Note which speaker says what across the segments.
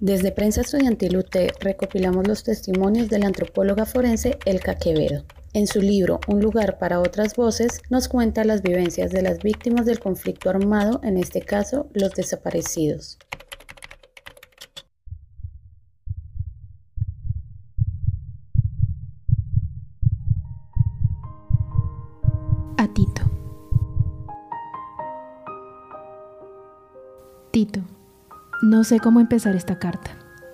Speaker 1: Desde Prensa Estudiantil UT recopilamos los testimonios de la antropóloga forense Elka Quevedo. En su libro Un lugar para otras voces nos cuenta las vivencias de las víctimas del conflicto armado, en este caso los desaparecidos.
Speaker 2: A Tito. Tito. No sé cómo empezar esta carta.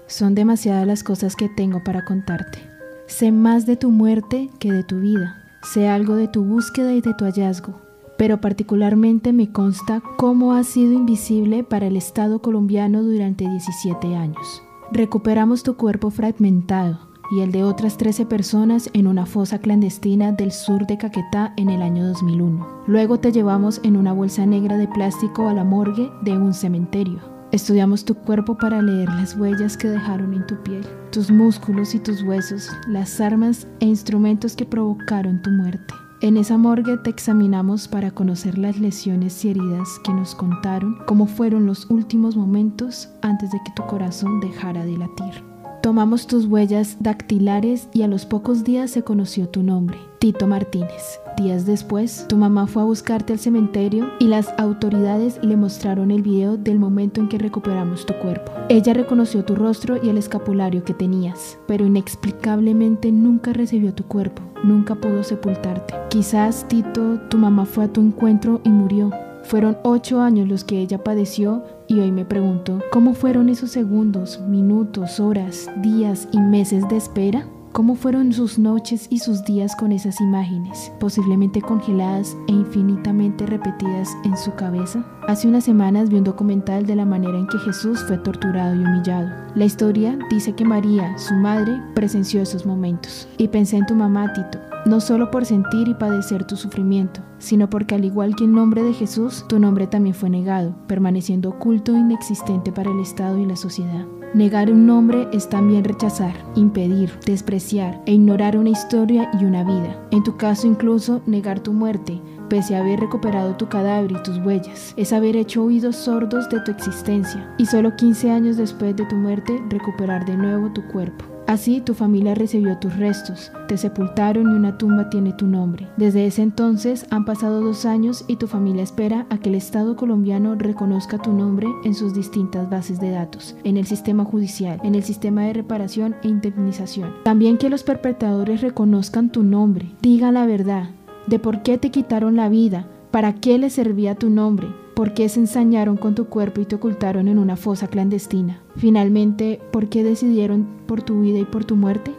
Speaker 2: Son demasiadas las cosas que tengo para contarte. Sé más de tu muerte que de tu vida. Sé algo de tu búsqueda y de tu hallazgo. Pero particularmente me consta cómo has sido invisible para el Estado colombiano durante 17 años. Recuperamos tu cuerpo fragmentado y el de otras 13 personas en una fosa clandestina del sur de Caquetá en el año 2001. Luego te llevamos en una bolsa negra de plástico a la morgue de un cementerio. Estudiamos tu cuerpo para leer las huellas que dejaron en tu piel, tus músculos y tus huesos, las armas e instrumentos que provocaron tu muerte. En esa morgue te examinamos para conocer las lesiones y heridas que nos contaron cómo fueron los últimos momentos antes de que tu corazón dejara de latir. Tomamos tus huellas dactilares y a los pocos días se conoció tu nombre, Tito Martínez. Días después, tu mamá fue a buscarte al cementerio y las autoridades le mostraron el video del momento en que recuperamos tu cuerpo. Ella reconoció tu rostro y el escapulario que tenías, pero inexplicablemente nunca recibió tu cuerpo, nunca pudo sepultarte. Quizás, Tito, tu mamá fue a tu encuentro y murió. Fueron ocho años los que ella padeció y hoy me pregunto, ¿cómo fueron esos segundos, minutos, horas, días y meses de espera? ¿Cómo fueron sus noches y sus días con esas imágenes, posiblemente congeladas e infinitamente repetidas en su cabeza? Hace unas semanas vi un documental de la manera en que Jesús fue torturado y humillado. La historia dice que María, su madre, presenció esos momentos. Y pensé en tu mamá, Tito, no solo por sentir y padecer tu sufrimiento, sino porque al igual que el nombre de Jesús, tu nombre también fue negado, permaneciendo oculto e inexistente para el Estado y la sociedad. Negar un nombre es también rechazar, impedir, despreciar e ignorar una historia y una vida. En tu caso incluso negar tu muerte, pese a haber recuperado tu cadáver y tus huellas, es haber hecho oídos sordos de tu existencia y solo 15 años después de tu muerte recuperar de nuevo tu cuerpo. Así tu familia recibió tus restos, te sepultaron y una tumba tiene tu nombre. Desde ese entonces han pasado dos años y tu familia espera a que el Estado colombiano reconozca tu nombre en sus distintas bases de datos, en el sistema judicial, en el sistema de reparación e indemnización. También que los perpetradores reconozcan tu nombre, diga la verdad de por qué te quitaron la vida, para qué les servía tu nombre, ¿Por qué se ensañaron con tu cuerpo y te ocultaron en una fosa clandestina? Finalmente, ¿por qué decidieron por tu vida y por tu muerte?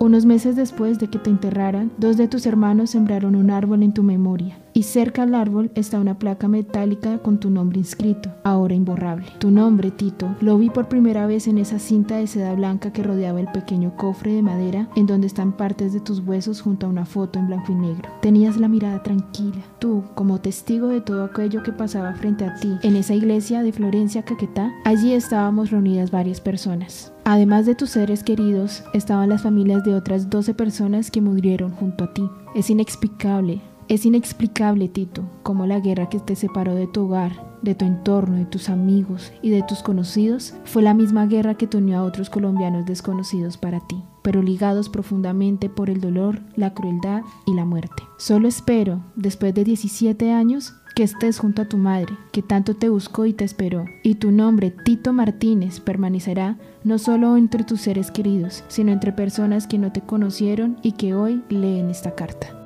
Speaker 2: Unos meses después de que te enterraran, dos de tus hermanos sembraron un árbol en tu memoria y cerca al árbol está una placa metálica con tu nombre inscrito, ahora imborrable. Tu nombre, Tito, lo vi por primera vez en esa cinta de seda blanca que rodeaba el pequeño cofre de madera en donde están partes de tus huesos junto a una foto en blanco y negro. Tenías la mirada tranquila. Tú, como testigo de todo aquello que pasaba frente a ti en esa iglesia de Florencia, Caquetá, allí estábamos reunidas varias personas. Además de tus seres queridos, estaban las familias de otras 12 personas que murieron junto a ti. Es inexplicable, es inexplicable, Tito, cómo la guerra que te separó de tu hogar, de tu entorno, de tus amigos y de tus conocidos fue la misma guerra que te unió a otros colombianos desconocidos para ti, pero ligados profundamente por el dolor, la crueldad y la muerte. Solo espero, después de 17 años, que estés junto a tu madre, que tanto te buscó y te esperó, y tu nombre, Tito Martínez, permanecerá no solo entre tus seres queridos, sino entre personas que no te conocieron y que hoy leen esta carta.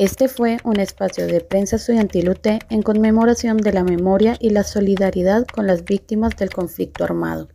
Speaker 1: Este fue un espacio de prensa estudiantil UT en conmemoración de la memoria y la solidaridad con las víctimas del conflicto armado.